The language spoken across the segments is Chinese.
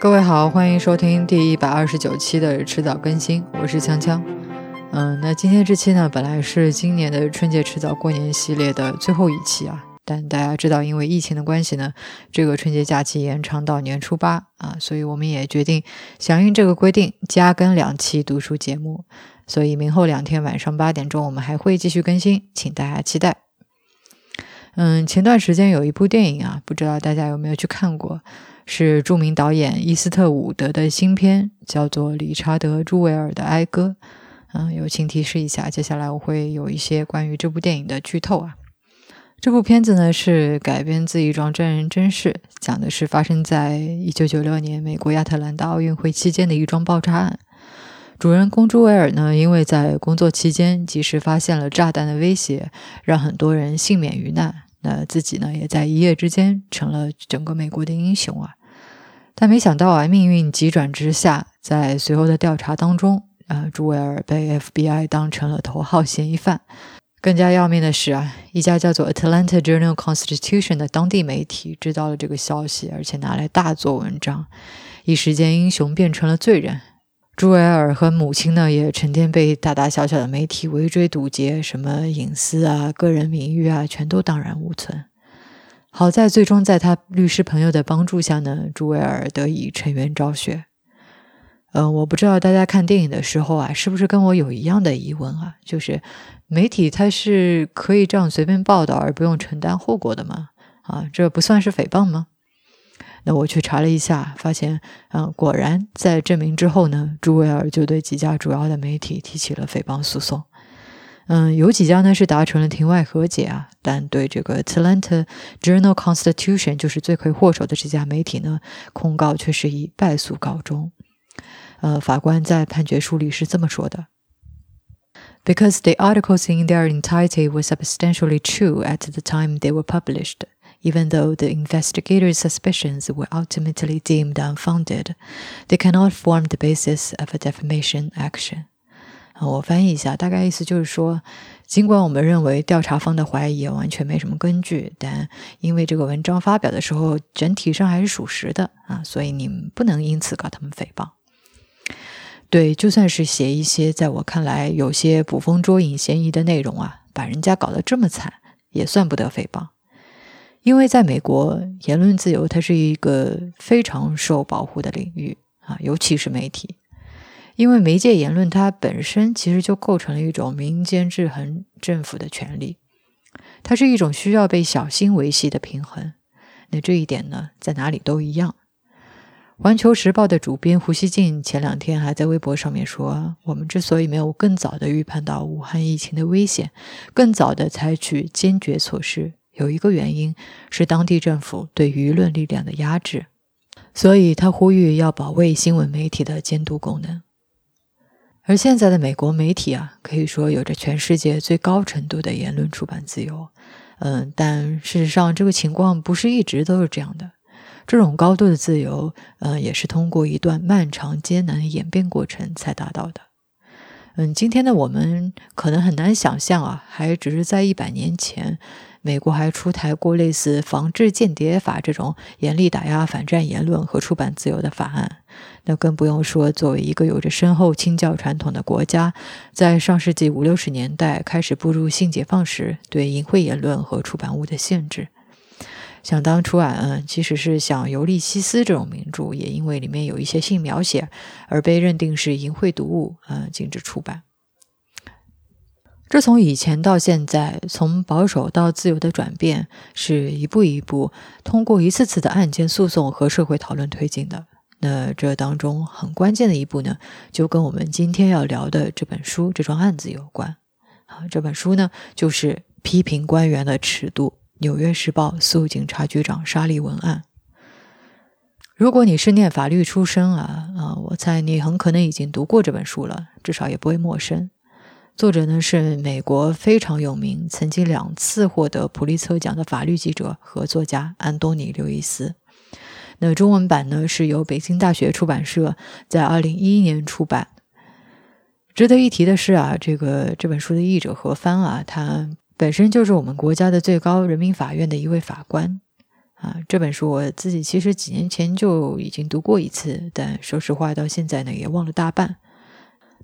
各位好，欢迎收听第一百二十九期的迟早更新，我是锵锵。嗯，那今天这期呢，本来是今年的春节迟早过年系列的最后一期啊，但大家知道，因为疫情的关系呢，这个春节假期延长到年初八啊，所以我们也决定响应这个规定，加更两期读书节目。所以明后两天晚上八点钟，我们还会继续更新，请大家期待。嗯，前段时间有一部电影啊，不知道大家有没有去看过？是著名导演伊斯特伍德的新片，叫做《理查德·朱维尔的哀歌》。嗯，友情提示一下，接下来我会有一些关于这部电影的剧透啊。这部片子呢是改编自一桩真人真事，讲的是发生在一九九六年美国亚特兰大奥运会期间的一桩爆炸案。主人公朱维尔呢，因为在工作期间及时发现了炸弹的威胁，让很多人幸免于难。那自己呢，也在一夜之间成了整个美国的英雄啊。但没想到啊，命运急转直下，在随后的调查当中，啊，朱维尔被 FBI 当成了头号嫌疑犯。更加要命的是啊，一家叫做 Atlanta Journal Constitution 的当地媒体知道了这个消息，而且拿来大做文章，一时间英雄变成了罪人。朱维尔和母亲呢，也成天被大大小小的媒体围追堵截，什么隐私啊、个人名誉啊，全都荡然无存。好在最终在他律师朋友的帮助下呢，朱维尔得以沉冤昭雪。嗯，我不知道大家看电影的时候啊，是不是跟我有一样的疑问啊？就是媒体它是可以这样随便报道而不用承担后果的吗？啊，这不算是诽谤吗？那我去查了一下，发现，嗯，果然在证明之后呢，朱维尔就对几家主要的媒体提起了诽谤诉讼。嗯，有几家呢是达成了庭外和解啊，但对这个 Atlanta Journal Constitution 就是罪魁祸首的这家媒体呢，控告却是以败诉告终。呃，法官在判决书里是这么说的：Because the articles in their entirety were substantially true at the time they were published, even though the investigators' suspicions were ultimately deemed unfounded, they cannot form the basis of a defamation action. 我翻译一下，大概意思就是说，尽管我们认为调查方的怀疑完全没什么根据，但因为这个文章发表的时候整体上还是属实的啊，所以你们不能因此告他们诽谤。对，就算是写一些在我看来有些捕风捉影嫌疑的内容啊，把人家搞得这么惨，也算不得诽谤。因为在美国，言论自由它是一个非常受保护的领域啊，尤其是媒体。因为媒介言论它本身其实就构成了一种民间制衡政府的权利，它是一种需要被小心维系的平衡。那这一点呢，在哪里都一样。环球时报的主编胡锡进前两天还在微博上面说：“我们之所以没有更早的预判到武汉疫情的危险，更早的采取坚决措施，有一个原因是当地政府对舆论力量的压制。”所以他呼吁要保卫新闻媒体的监督功能。而现在的美国媒体啊，可以说有着全世界最高程度的言论出版自由。嗯，但事实上，这个情况不是一直都是这样的。这种高度的自由，嗯，也是通过一段漫长艰难的演变过程才达到的。嗯，今天的我们可能很难想象啊，还只是在一百年前。美国还出台过类似《防治间谍法》这种严厉打压反战言论和出版自由的法案，那更不用说作为一个有着深厚清教传统的国家，在上世纪五六十年代开始步入性解放时，对淫秽言论和出版物的限制。想当初啊，嗯，即使是像《尤利西斯》这种名著，也因为里面有一些性描写而被认定是淫秽读物，嗯，禁止出版。这从以前到现在，从保守到自由的转变，是一步一步通过一次次的案件诉讼和社会讨论推进的。那这当中很关键的一步呢，就跟我们今天要聊的这本书、这桩案子有关。啊，这本书呢，就是《批评官员的尺度：纽约时报诉警察局长沙利文案》。如果你是念法律出身啊啊，我猜你很可能已经读过这本书了，至少也不会陌生。作者呢是美国非常有名、曾经两次获得普利策奖的法律记者和作家安东尼·刘易斯。那中文版呢是由北京大学出版社在二零一一年出版。值得一提的是啊，这个这本书的译者何帆啊，他本身就是我们国家的最高人民法院的一位法官啊，这本书我自己其实几年前就已经读过一次，但说实话到现在呢也忘了大半。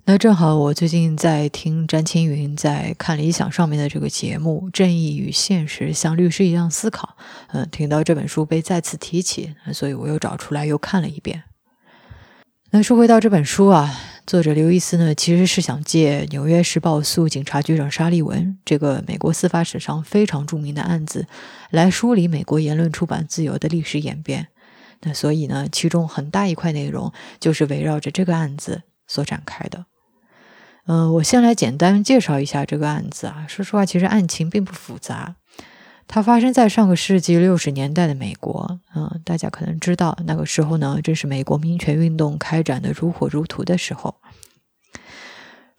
那正好我最近在听詹青云在看理想上面的这个节目《正义与现实：像律师一样思考》，嗯，听到这本书被再次提起，所以我又找出来又看了一遍。那说回到这本书啊。作者刘易斯呢，其实是想借《纽约时报》诉警察局长沙利文这个美国司法史上非常著名的案子，来梳理美国言论出版自由的历史演变。那所以呢，其中很大一块内容就是围绕着这个案子所展开的。嗯，我先来简单介绍一下这个案子啊。说实话，其实案情并不复杂。它发生在上个世纪六十年代的美国，嗯，大家可能知道，那个时候呢，正是美国民权运动开展的如火如荼的时候。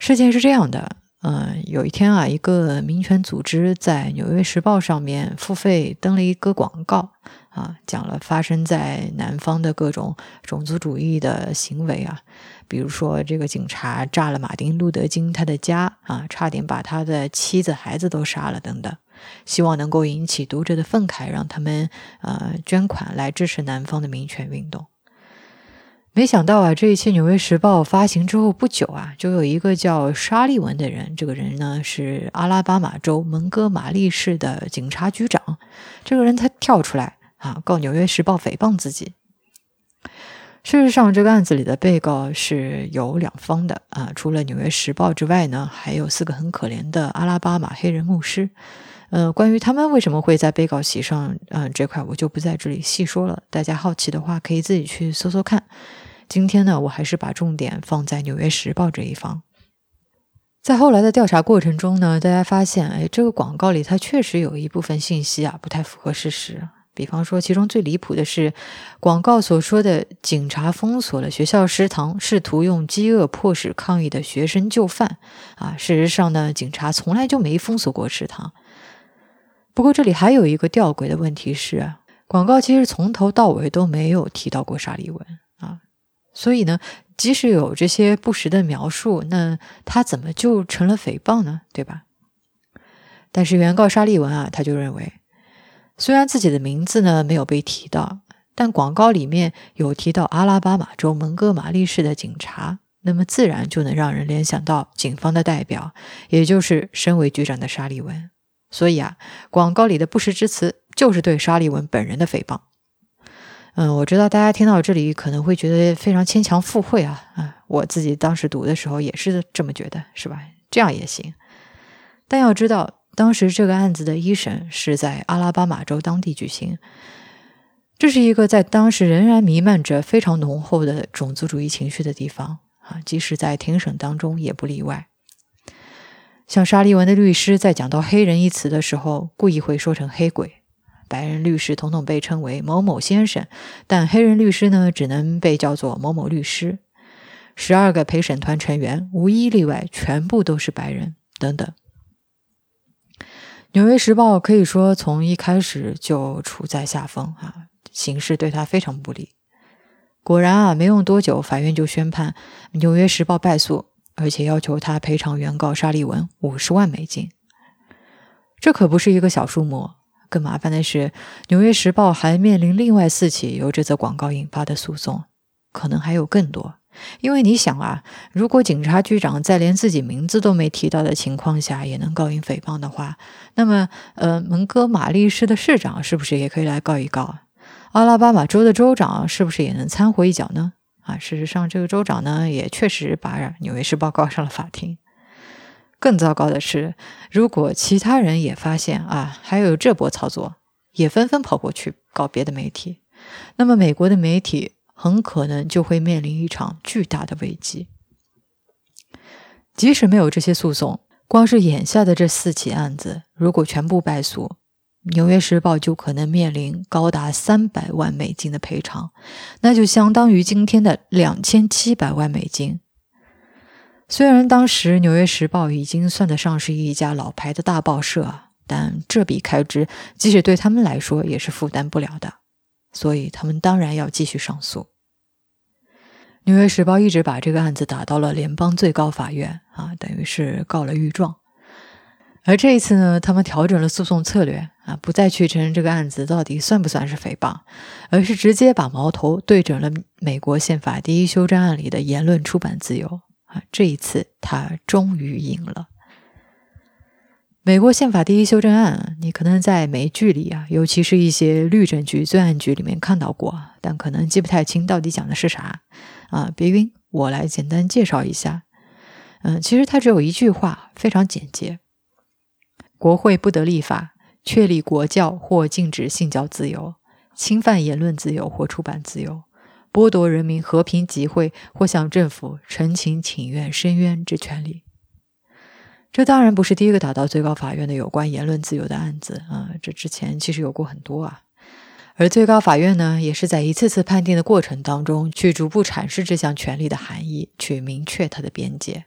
事情是这样的，嗯，有一天啊，一个民权组织在《纽约时报》上面付费登了一个广告，啊，讲了发生在南方的各种种族主义的行为啊，比如说这个警察炸了马丁·路德·金他的家，啊，差点把他的妻子、孩子都杀了，等等。希望能够引起读者的愤慨，让他们呃捐款来支持南方的民权运动。没想到啊，这一期《纽约时报》发行之后不久啊，就有一个叫沙利文的人，这个人呢是阿拉巴马州蒙哥马利市的警察局长。这个人他跳出来啊，告《纽约时报》诽谤自己。事实上，这个案子里的被告是有两方的啊，除了《纽约时报》之外呢，还有四个很可怜的阿拉巴马黑人牧师。呃，关于他们为什么会在被告席上，嗯，这块我就不在这里细说了。大家好奇的话，可以自己去搜搜看。今天呢，我还是把重点放在《纽约时报》这一方。在后来的调查过程中呢，大家发现，哎，这个广告里它确实有一部分信息啊，不太符合事实。比方说，其中最离谱的是，广告所说的警察封锁了学校食堂，试图用饥饿迫使抗议的学生就范。啊，事实上呢，警察从来就没封锁过食堂。不过这里还有一个吊诡的问题是，广告其实从头到尾都没有提到过沙利文啊，所以呢，即使有这些不实的描述，那他怎么就成了诽谤呢？对吧？但是原告沙利文啊，他就认为，虽然自己的名字呢没有被提到，但广告里面有提到阿拉巴马州蒙哥马利市的警察，那么自然就能让人联想到警方的代表，也就是身为局长的沙利文。所以啊，广告里的不实之词就是对沙利文本人的诽谤。嗯，我知道大家听到这里可能会觉得非常牵强附会啊，啊，我自己当时读的时候也是这么觉得，是吧？这样也行。但要知道，当时这个案子的一审是在阿拉巴马州当地举行，这是一个在当时仍然弥漫着非常浓厚的种族主义情绪的地方啊，即使在庭审当中也不例外。像沙利文的律师在讲到“黑人”一词的时候，故意会说成“黑鬼”。白人律师统统被称为“某某先生”，但黑人律师呢，只能被叫做“某某律师”。十二个陪审团成员无一例外，全部都是白人。等等。《纽约时报》可以说从一开始就处在下风啊，形势对他非常不利。果然啊，没用多久，法院就宣判《纽约时报》败诉。而且要求他赔偿原告沙利文五十万美金，这可不是一个小数目。更麻烦的是，《纽约时报》还面临另外四起由这则广告引发的诉讼，可能还有更多。因为你想啊，如果警察局长在连自己名字都没提到的情况下也能告赢诽谤的话，那么，呃，蒙哥马利市的市长是不是也可以来告一告？阿拉巴马州的州长是不是也能掺和一脚呢？啊，事实上，这个州长呢也确实把《纽约时报》告上了法庭。更糟糕的是，如果其他人也发现啊，还有这波操作，也纷纷跑过去告别的媒体，那么美国的媒体很可能就会面临一场巨大的危机。即使没有这些诉讼，光是眼下的这四起案子，如果全部败诉，《纽约时报》就可能面临高达三百万美金的赔偿，那就相当于今天的两千七百万美金。虽然当时《纽约时报》已经算得上是一家老牌的大报社，但这笔开支即使对他们来说也是负担不了的，所以他们当然要继续上诉。《纽约时报》一直把这个案子打到了联邦最高法院，啊，等于是告了御状。而这一次呢，他们调整了诉讼策略啊，不再去承认这个案子到底算不算是诽谤，而是直接把矛头对准了美国宪法第一修正案里的言论出版自由啊。这一次，他终于赢了。美国宪法第一修正案，你可能在美剧里啊，尤其是一些律政局、罪案局里面看到过，但可能记不太清到底讲的是啥啊。别晕，我来简单介绍一下。嗯，其实它只有一句话，非常简洁。国会不得立法确立国教或禁止信教自由，侵犯言论自由或出版自由，剥夺人民和平集会或向政府陈情请愿申冤之权利。这当然不是第一个打到最高法院的有关言论自由的案子啊，这之前其实有过很多啊。而最高法院呢，也是在一次次判定的过程当中，去逐步阐释这项权利的含义，去明确它的边界。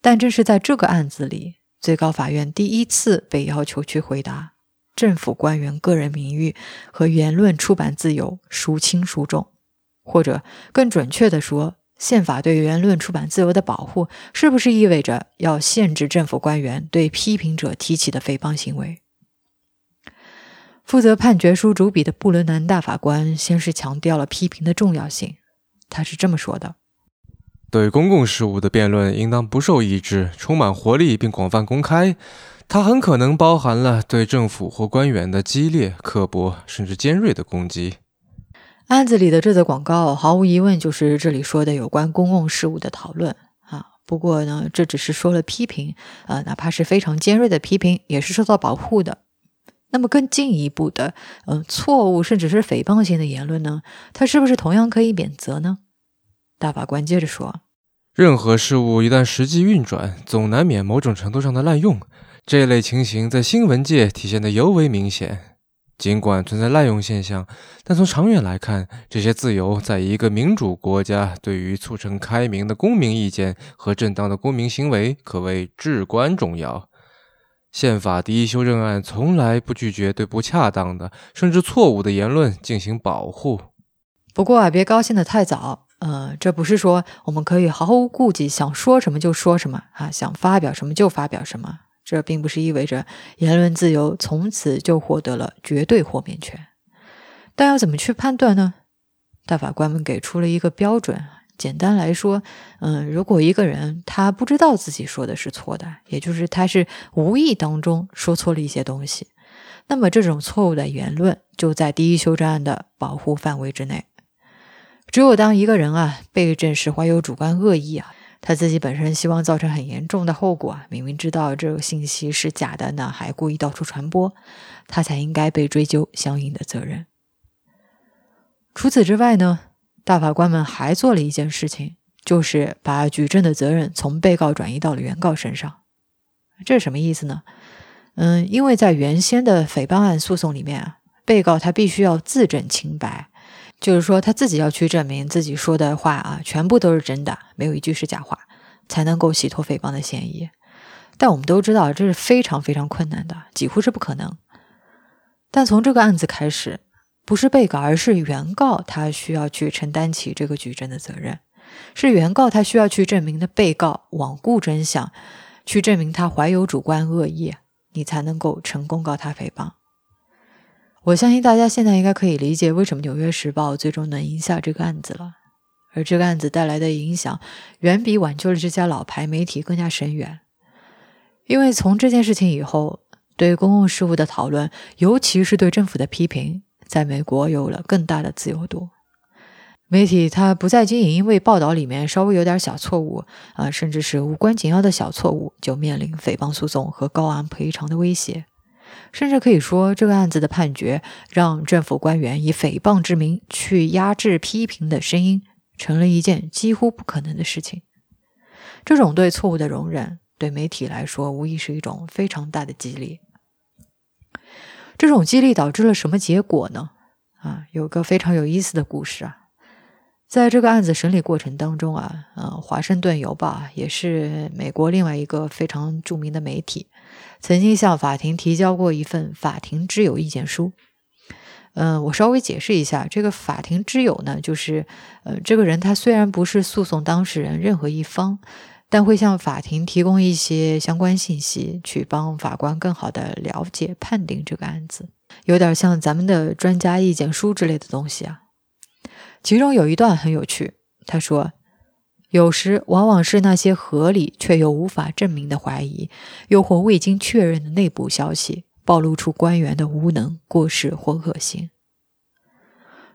但正是在这个案子里。最高法院第一次被要求去回答政府官员个人名誉和言论出版自由孰轻孰重，或者更准确地说，宪法对言论出版自由的保护是不是意味着要限制政府官员对批评者提起的诽谤行为？负责判决书主笔的布伦南大法官先是强调了批评的重要性，他是这么说的。对公共事务的辩论应当不受抑制，充满活力并广泛公开。它很可能包含了对政府或官员的激烈、刻薄甚至尖锐的攻击。案子里的这则广告，毫无疑问就是这里说的有关公共事务的讨论啊。不过呢，这只是说了批评啊，哪怕是非常尖锐的批评，也是受到保护的。那么更进一步的，嗯，错误甚至是诽谤性的言论呢，它是不是同样可以免责呢？大法官接着说：“任何事物一旦实际运转，总难免某种程度上的滥用。这类情形在新闻界体现得尤为明显。尽管存在滥用现象，但从长远来看，这些自由在一个民主国家对于促成开明的公民意见和正当的公民行为可谓至关重要。宪法第一修正案从来不拒绝对不恰当的甚至错误的言论进行保护。不过啊，别高兴得太早。”呃，这不是说我们可以毫无顾忌，想说什么就说什么啊，想发表什么就发表什么。这并不是意味着言论自由从此就获得了绝对豁免权。但要怎么去判断呢？大法官们给出了一个标准。简单来说，嗯，如果一个人他不知道自己说的是错的，也就是他是无意当中说错了一些东西，那么这种错误的言论就在第一修正案的保护范围之内。只有当一个人啊被证实怀有主观恶意啊，他自己本身希望造成很严重的后果啊，明明知道这个信息是假的呢，还故意到处传播，他才应该被追究相应的责任。除此之外呢，大法官们还做了一件事情，就是把举证的责任从被告转移到了原告身上。这是什么意思呢？嗯，因为在原先的诽谤案诉讼里面啊，被告他必须要自证清白。就是说，他自己要去证明自己说的话啊，全部都是真的，没有一句是假话，才能够洗脱诽谤的嫌疑。但我们都知道，这是非常非常困难的，几乎是不可能。但从这个案子开始，不是被告，而是原告，他需要去承担起这个举证的责任。是原告他需要去证明的，被告罔顾真相，去证明他怀有主观恶意，你才能够成功告他诽谤。我相信大家现在应该可以理解为什么《纽约时报》最终能赢下这个案子了，而这个案子带来的影响远比挽救了这家老牌媒体更加深远。因为从这件事情以后，对公共事务的讨论，尤其是对政府的批评，在美国有了更大的自由度。媒体它不再经营因为报道里面稍微有点小错误啊，甚至是无关紧要的小错误，就面临诽谤诉讼和高昂赔偿的威胁。甚至可以说，这个案子的判决让政府官员以诽谤之名去压制批评的声音，成了一件几乎不可能的事情。这种对错误的容忍，对媒体来说无疑是一种非常大的激励。这种激励导致了什么结果呢？啊，有个非常有意思的故事啊。在这个案子审理过程当中啊，呃，《华盛顿邮报》也是美国另外一个非常著名的媒体，曾经向法庭提交过一份法庭之友意见书。嗯，我稍微解释一下，这个法庭之友呢，就是呃，这个人他虽然不是诉讼当事人任何一方，但会向法庭提供一些相关信息，去帮法官更好的了解判定这个案子，有点像咱们的专家意见书之类的东西啊。其中有一段很有趣，他说。有时往往是那些合理却又无法证明的怀疑，又或未经确认的内部消息，暴露出官员的无能、过失或恶行。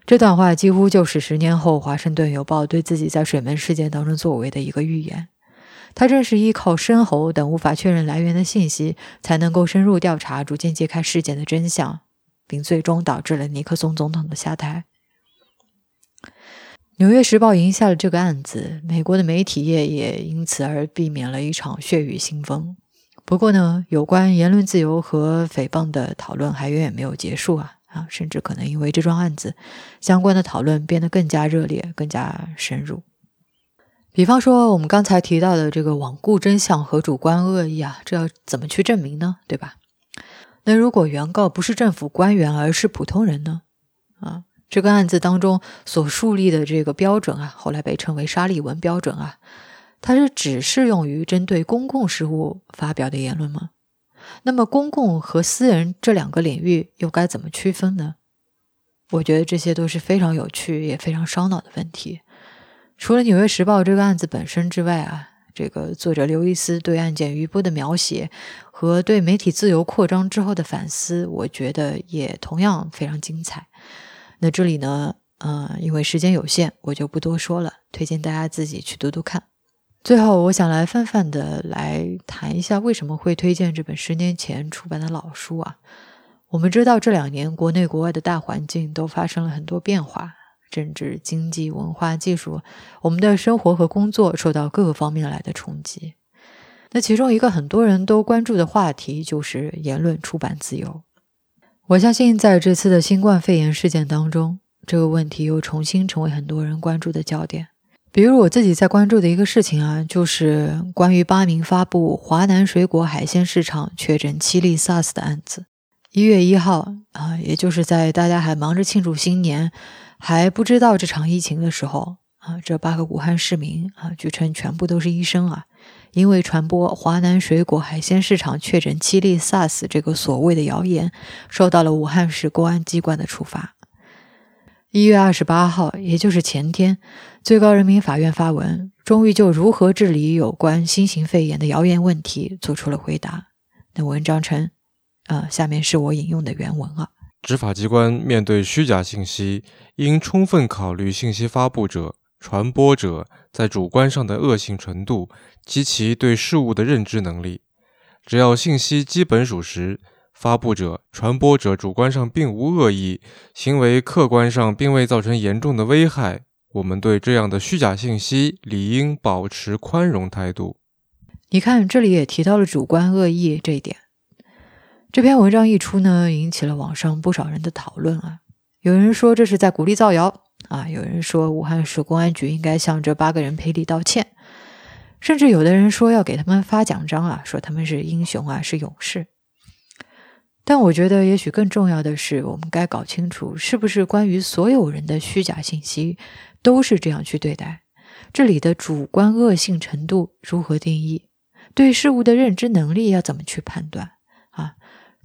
这段话几乎就是十年后《华盛顿邮报》对自己在水门事件当中作为的一个预言。他正是依靠深喉等无法确认来源的信息，才能够深入调查，逐渐揭开事件的真相，并最终导致了尼克松总统的下台。《纽约时报》赢下了这个案子，美国的媒体业也因此而避免了一场血雨腥风。不过呢，有关言论自由和诽谤的讨论还远远没有结束啊啊！甚至可能因为这桩案子，相关的讨论变得更加热烈、更加深入。比方说，我们刚才提到的这个罔顾真相和主观恶意啊，这要怎么去证明呢？对吧？那如果原告不是政府官员，而是普通人呢？这个案子当中所树立的这个标准啊，后来被称为沙利文标准啊，它是只适用于针对公共事务发表的言论吗？那么公共和私人这两个领域又该怎么区分呢？我觉得这些都是非常有趣也非常烧脑的问题。除了《纽约时报》这个案子本身之外啊，这个作者刘易斯对案件余波的描写和对媒体自由扩张之后的反思，我觉得也同样非常精彩。那这里呢，呃，因为时间有限，我就不多说了，推荐大家自己去读读看。最后，我想来泛泛的来谈一下为什么会推荐这本十年前出版的老书啊。我们知道这两年国内国外的大环境都发生了很多变化，政治、经济、文化、技术，我们的生活和工作受到各个方面来的冲击。那其中一个很多人都关注的话题就是言论出版自由。我相信，在这次的新冠肺炎事件当中，这个问题又重新成为很多人关注的焦点。比如我自己在关注的一个事情啊，就是关于八名发布华南水果海鲜市场确诊七例 SARS 的案子。一月一号啊，也就是在大家还忙着庆祝新年，还不知道这场疫情的时候啊，这八个武汉市民啊，据称全部都是医生啊。因为传播华南水果海鲜市场确诊七例 SARS 这个所谓的谣言，受到了武汉市公安机关的处罚。一月二十八号，也就是前天，最高人民法院发文，终于就如何治理有关新型肺炎的谣言问题做出了回答。那文章称，呃，下面是我引用的原文啊。执法机关面对虚假信息，应充分考虑信息发布者、传播者在主观上的恶性程度。及其对事物的认知能力，只要信息基本属实，发布者、传播者主观上并无恶意，行为客观上并未造成严重的危害，我们对这样的虚假信息理应保持宽容态度。你看，这里也提到了主观恶意这一点。这篇文章一出呢，引起了网上不少人的讨论啊。有人说这是在鼓励造谣啊，有人说武汉市公安局应该向这八个人赔礼道歉。甚至有的人说要给他们发奖章啊，说他们是英雄啊，是勇士。但我觉得，也许更重要的是，我们该搞清楚，是不是关于所有人的虚假信息都是这样去对待？这里的主观恶性程度如何定义？对事物的认知能力要怎么去判断？啊，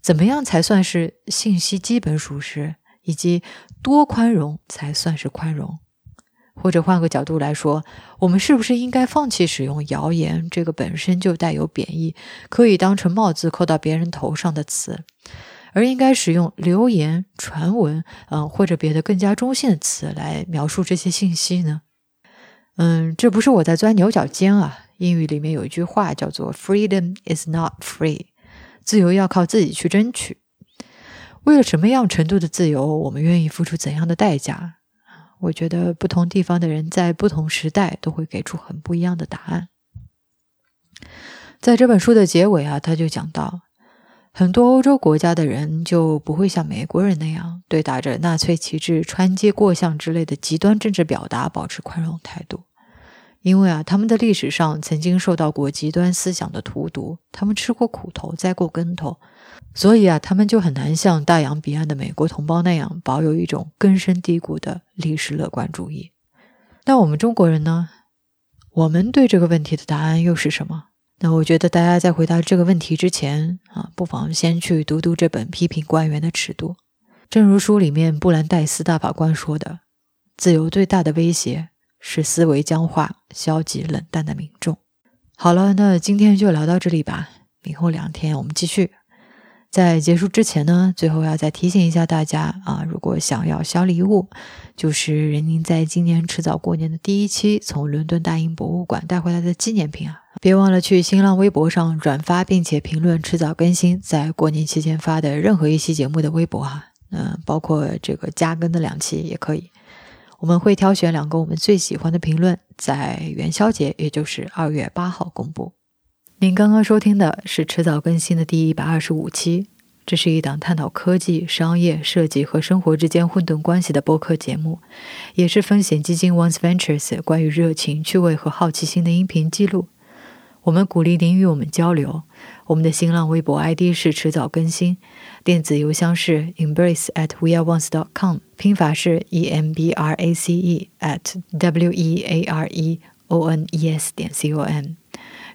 怎么样才算是信息基本属实？以及多宽容才算是宽容？或者换个角度来说，我们是不是应该放弃使用“谣言”这个本身就带有贬义、可以当成帽子扣到别人头上的词，而应该使用“流言”“传闻”嗯或者别的更加中性的词来描述这些信息呢？嗯，这不是我在钻牛角尖啊。英语里面有一句话叫做 “Freedom is not free”，自由要靠自己去争取。为了什么样程度的自由，我们愿意付出怎样的代价？我觉得不同地方的人在不同时代都会给出很不一样的答案。在这本书的结尾啊，他就讲到，很多欧洲国家的人就不会像美国人那样对打着纳粹旗帜穿街过巷之类的极端政治表达保持宽容态度。因为啊，他们的历史上曾经受到过极端思想的荼毒，他们吃过苦头，栽过跟头，所以啊，他们就很难像大洋彼岸的美国同胞那样保有一种根深蒂固的历史乐观主义。那我们中国人呢？我们对这个问题的答案又是什么？那我觉得大家在回答这个问题之前啊，不妨先去读读这本《批评官员的尺度》。正如书里面布兰代斯大法官说的：“自由最大的威胁是思维僵化、消极冷淡的民众。”好了，那今天就聊到这里吧。明后两天我们继续。在结束之前呢，最后要再提醒一下大家啊，如果想要小礼物，就是任宁在今年迟早过年的第一期从伦敦大英博物馆带回来的纪念品啊，别忘了去新浪微博上转发并且评论迟早更新在过年期间发的任何一期节目的微博哈，嗯，包括这个加更的两期也可以。我们会挑选两个我们最喜欢的评论，在元宵节，也就是二月八号公布。您刚刚收听的是迟早更新的第一百二十五期，这是一档探讨科技、商业、设计和生活之间混沌关系的播客节目，也是风险基金 Once Ventures 关于热情、趣味和好奇心的音频记录。我们鼓励您与我们交流。我们的新浪微博 ID 是迟早更新，电子邮箱是 embrace at weareones.com，拼法是 e m b r a c e at w e a r e o n e s 点 c o m。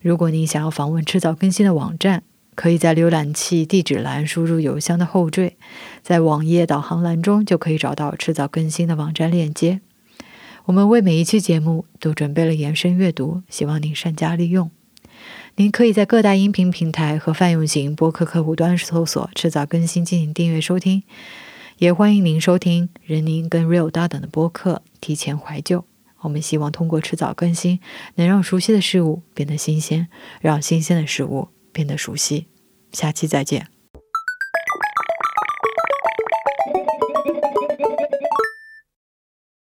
如果您想要访问迟早更新的网站，可以在浏览器地址栏输入邮箱的后缀，在网页导航栏中就可以找到迟早更新的网站链接。我们为每一期节目都准备了延伸阅读，希望您善加利用。您可以在各大音频平台和泛用型播客客户端搜索“迟早更新”进行订阅收听，也欢迎您收听任宁跟 Real 搭档的播客，提前怀旧。我们希望通过迟早更新，能让熟悉的事物变得新鲜，让新鲜的事物变得熟悉。下期再见。